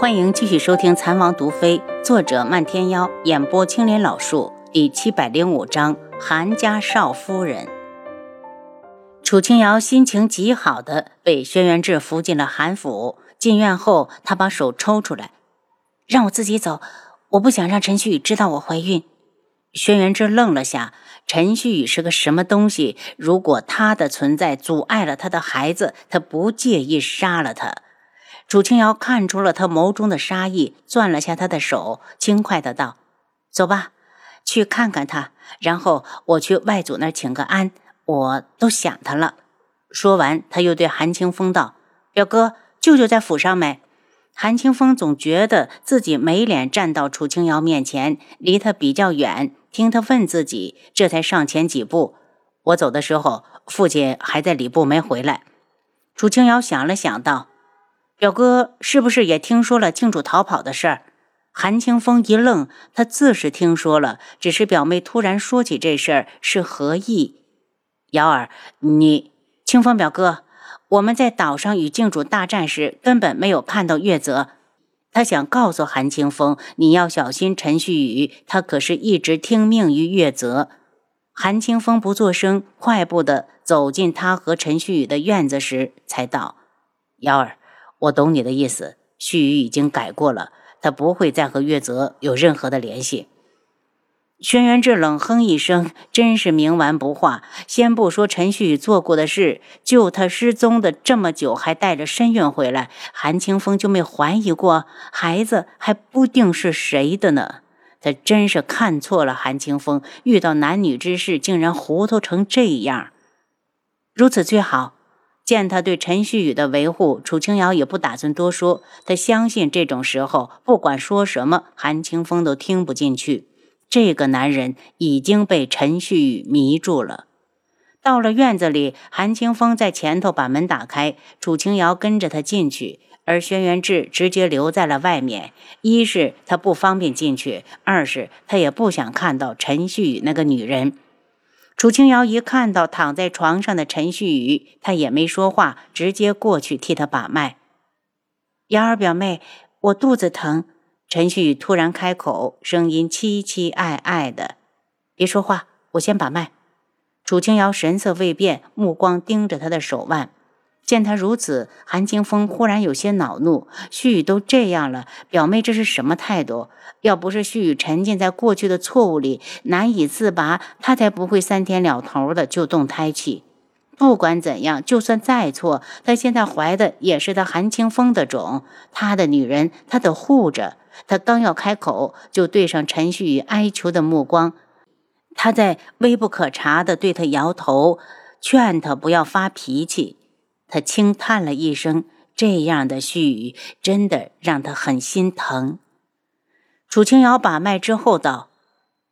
欢迎继续收听《残王毒妃》，作者漫天妖，演播青莲老树，第七百零五章：韩家少夫人。楚清瑶心情极好的被轩辕志扶进了韩府。进院后，他把手抽出来，让我自己走，我不想让陈旭宇知道我怀孕。轩辕志愣了下，陈旭宇是个什么东西？如果他的存在阻碍了他的孩子，他不介意杀了他。楚清瑶看出了他眸中的杀意，攥了下他的手，轻快的道：“走吧，去看看他，然后我去外祖那儿请个安，我都想他了。”说完，他又对韩清风道：“表哥，舅舅在府上没？”韩清风总觉得自己没脸站到楚清瑶面前，离他比较远，听他问自己，这才上前几步：“我走的时候，父亲还在礼部没回来。”楚清瑶想了想，道。表哥是不是也听说了庆主逃跑的事儿？韩清风一愣，他自是听说了，只是表妹突然说起这事儿是何意？瑶儿，你清风表哥，我们在岛上与靖主大战时根本没有看到月泽。他想告诉韩清风，你要小心陈旭宇，他可是一直听命于月泽。韩清风不作声，快步的走进他和陈旭宇的院子时，才道：“瑶儿。”我懂你的意思，旭宇已经改过了，他不会再和月泽有任何的联系。轩辕志冷哼一声，真是冥顽不化。先不说陈旭宇做过的事，就他失踪的这么久，还带着身孕回来，韩清风就没怀疑过孩子还不定是谁的呢？他真是看错了韩清风，遇到男女之事竟然糊涂成这样。如此最好。见他对陈旭宇的维护，楚清瑶也不打算多说。他相信这种时候，不管说什么，韩清风都听不进去。这个男人已经被陈旭宇迷住了。到了院子里，韩清风在前头把门打开，楚清瑶跟着他进去，而轩辕志直接留在了外面。一是他不方便进去，二是他也不想看到陈旭宇那个女人。楚清瑶一看到躺在床上的陈旭宇，她也没说话，直接过去替他把脉。瑶儿表妹，我肚子疼。陈旭宇突然开口，声音凄凄哀哀的：“别说话，我先把脉。”楚清瑶神色未变，目光盯着他的手腕。见他如此，韩清风忽然有些恼怒：“旭宇都这样了，表妹这是什么态度？要不是旭宇沉浸在过去的错误里难以自拔，他才不会三天两头的就动胎气。不管怎样，就算再错，他现在怀的也是他韩清风的种，他的女人，他得护着。他刚要开口，就对上陈旭宇哀求的目光，他在微不可察的对他摇头，劝他不要发脾气。他轻叹了一声，这样的絮语真的让他很心疼。楚清瑶把脉之后道：“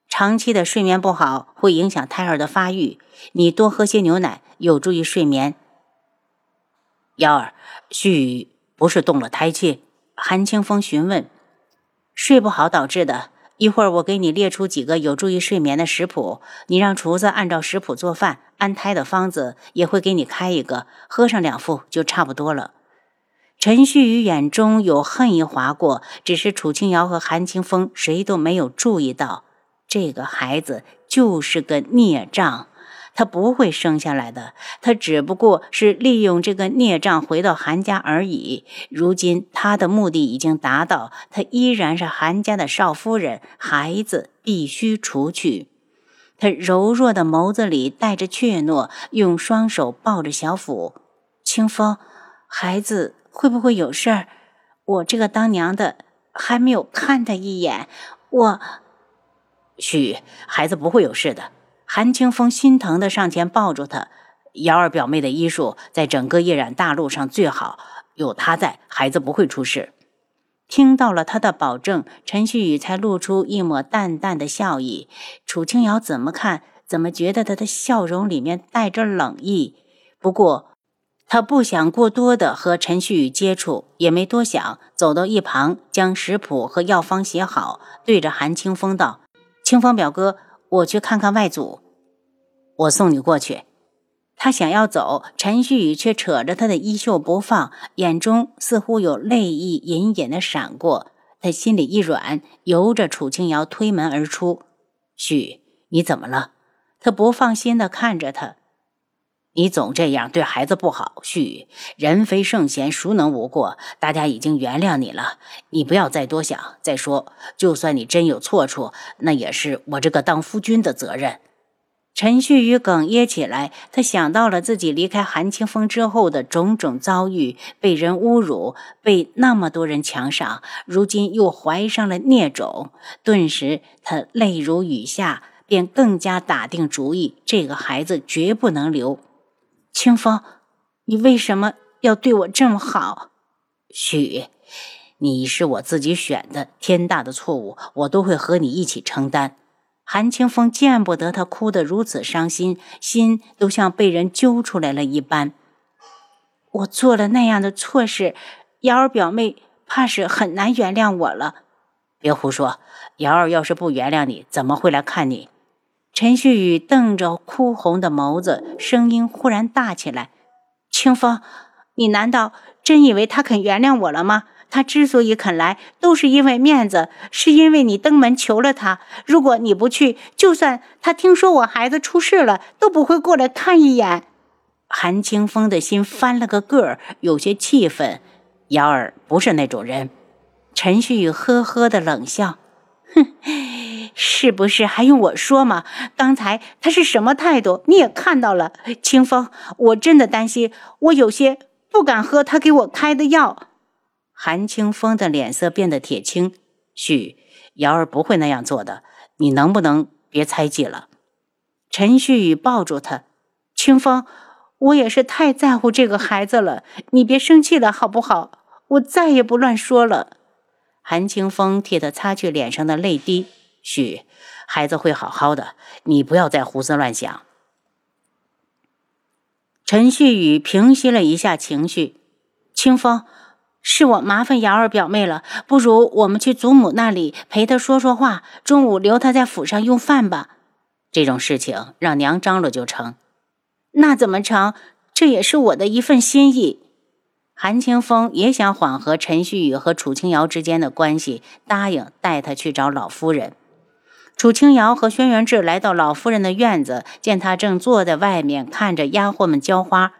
长期的睡眠不好会影响胎儿的发育，你多喝些牛奶，有助于睡眠。”幺儿，絮语不是动了胎气？韩清风询问。睡不好导致的。一会儿我给你列出几个有助于睡眠的食谱，你让厨子按照食谱做饭。安胎的方子也会给你开一个，喝上两副就差不多了。陈旭宇眼中有恨意划过，只是楚清瑶和韩清风谁都没有注意到，这个孩子就是个孽障。他不会生下来的，他只不过是利用这个孽障回到韩家而已。如今他的目的已经达到，他依然是韩家的少夫人，孩子必须除去。他柔弱的眸子里带着怯懦，用双手抱着小腹。清风，孩子会不会有事儿？我这个当娘的还没有看他一眼，我……许，孩子不会有事的。韩清风心疼的上前抱住他，瑶儿表妹的医术在整个夜染大陆上最好，有她在，孩子不会出事。听到了他的保证，陈旭宇才露出一抹淡淡的笑意。楚清瑶怎么看，怎么觉得他的笑容里面带着冷意。不过，他不想过多的和陈旭宇接触，也没多想，走到一旁，将食谱和药方写好，对着韩清风道：“清风表哥。”我去看看外祖，我送你过去。他想要走，陈旭宇却扯着他的衣袖不放，眼中似乎有泪意隐隐的闪过。他心里一软，由着楚清瑶推门而出。旭，你怎么了？他不放心的看着他。你总这样对孩子不好，旭。人非圣贤，孰能无过？大家已经原谅你了，你不要再多想。再说，就算你真有错处，那也是我这个当夫君的责任。陈旭宇哽咽起来，他想到了自己离开韩清风之后的种种遭遇，被人侮辱，被那么多人强赏，如今又怀上了孽种，顿时他泪如雨下，便更加打定主意，这个孩子绝不能留。清风，你为什么要对我这么好？许，你是我自己选的，天大的错误，我都会和你一起承担。韩清风见不得他哭得如此伤心，心都像被人揪出来了一般。我做了那样的错事，瑶儿表妹怕是很难原谅我了。别胡说，瑶儿要是不原谅你，怎么会来看你？陈旭宇瞪着哭红的眸子，声音忽然大起来：“清风，你难道真以为他肯原谅我了吗？他之所以肯来，都是因为面子，是因为你登门求了他。如果你不去，就算他听说我孩子出事了，都不会过来看一眼。”韩清风的心翻了个个儿，有些气愤。瑶儿不是那种人。陈旭呵呵的冷笑：“哼。”是不是还用我说吗？刚才他是什么态度，你也看到了。清风，我真的担心，我有些不敢喝他给我开的药。韩清风的脸色变得铁青。旭，瑶儿不会那样做的，你能不能别猜忌了？陈旭宇抱住他，清风，我也是太在乎这个孩子了，你别生气了好不好？我再也不乱说了。韩清风替他擦去脸上的泪滴。许，孩子会好好的，你不要再胡思乱想。陈旭宇平息了一下情绪，清风，是我麻烦瑶儿表妹了，不如我们去祖母那里陪她说说话，中午留她在府上用饭吧。这种事情让娘张罗就成，那怎么成？这也是我的一份心意。韩清风也想缓和陈旭宇和楚清瑶之间的关系，答应带他去找老夫人。楚清瑶和轩辕志来到老夫人的院子，见她正坐在外面看着丫鬟们浇花。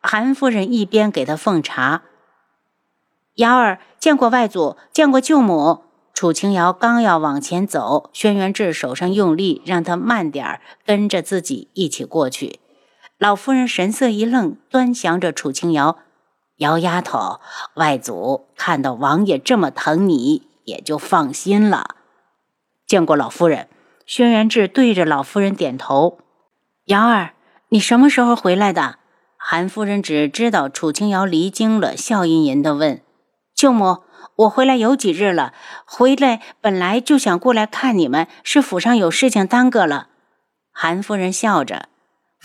韩夫人一边给她奉茶。瑶儿见过外祖，见过舅母。楚清瑶刚要往前走，轩辕志手上用力，让她慢点儿，跟着自己一起过去。老夫人神色一愣，端详着楚清瑶：“姚丫头，外祖看到王爷这么疼你，也就放心了。”见过老夫人，轩辕志对着老夫人点头。瑶儿，你什么时候回来的？韩夫人只知道楚清瑶离京了，笑吟吟地问：“舅母，我回来有几日了？回来本来就想过来看你们，是府上有事情耽搁了。”韩夫人笑着：“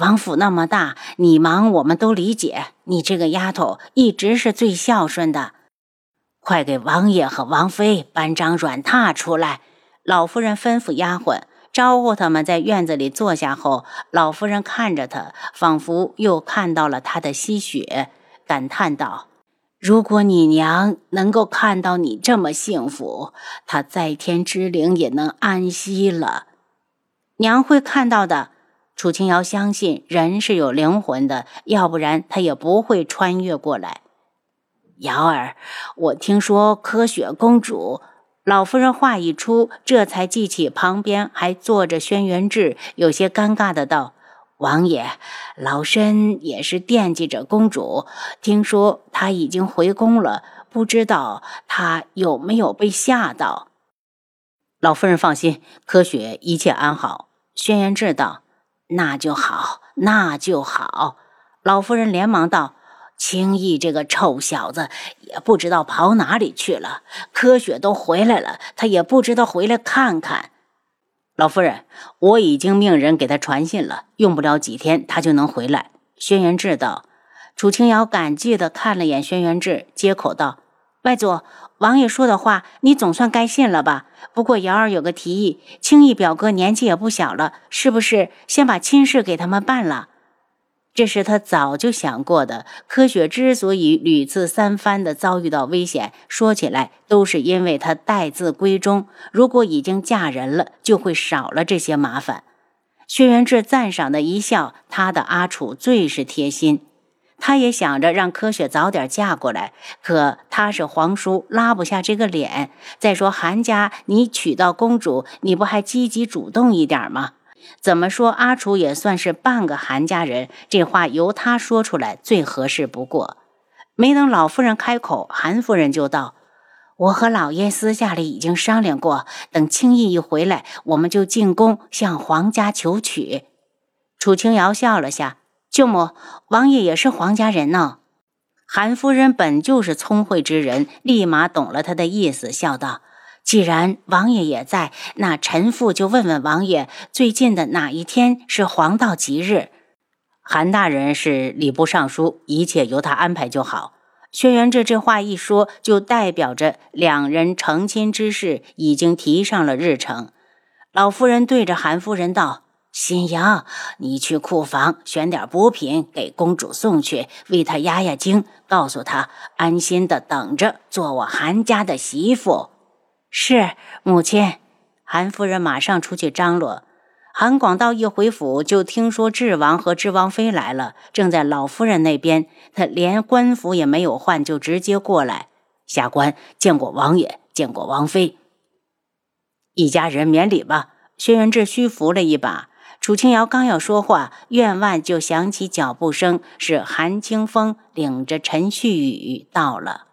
王府那么大，你忙我们都理解。你这个丫头一直是最孝顺的，快给王爷和王妃搬张软榻出来。”老夫人吩咐丫鬟招呼他们在院子里坐下后，老夫人看着他，仿佛又看到了他的吸血，感叹道：“如果你娘能够看到你这么幸福，她在天之灵也能安息了。娘会看到的。”楚清瑶相信人是有灵魂的，要不然她也不会穿越过来。瑶儿，我听说柯雪公主。老夫人话一出，这才记起旁边还坐着轩辕志，有些尴尬的道：“王爷，老身也是惦记着公主。听说她已经回宫了，不知道她有没有被吓到。”老夫人放心，柯雪一切安好。轩辕志道：“那就好，那就好。”老夫人连忙道。青易这个臭小子也不知道跑哪里去了。柯雪都回来了，他也不知道回来看看。老夫人，我已经命人给他传信了，用不了几天他就能回来。轩辕志道。楚清瑶感激地看了眼轩辕志，接口道：“外祖，王爷说的话，你总算该信了吧？不过瑶儿有个提议，青易表哥年纪也不小了，是不是先把亲事给他们办了？”这是他早就想过的。柯雪之所以屡次三番的遭遇到危险，说起来都是因为她待字闺中。如果已经嫁人了，就会少了这些麻烦。薛元志赞赏的一笑，他的阿楚最是贴心。他也想着让柯雪早点嫁过来，可他是皇叔，拉不下这个脸。再说韩家，你娶到公主，你不还积极主动一点吗？怎么说，阿楚也算是半个韩家人，这话由他说出来最合适不过。没等老夫人开口，韩夫人就道：“我和老爷私下里已经商量过，等青意一回来，我们就进宫向皇家求娶。”楚清瑶笑了下。舅母，王爷也是皇家人呢。韩夫人本就是聪慧之人，立马懂了他的意思，笑道：“既然王爷也在，那臣妇就问问王爷，最近的哪一天是黄道吉日？”韩大人是礼部尚书，一切由他安排就好。轩辕志这话一说，就代表着两人成亲之事已经提上了日程。老夫人对着韩夫人道。新阳，你去库房选点补品给公主送去，为她压压惊，告诉她安心的等着做我韩家的媳妇。是母亲。韩夫人马上出去张罗。韩广道一回府，就听说智王和智王妃来了，正在老夫人那边。他连官服也没有换，就直接过来下官见过王爷，见过王妃。一家人免礼吧。轩辕志虚扶了一把。楚清瑶刚要说话，院外就响起脚步声，是韩清风领着陈旭宇到了。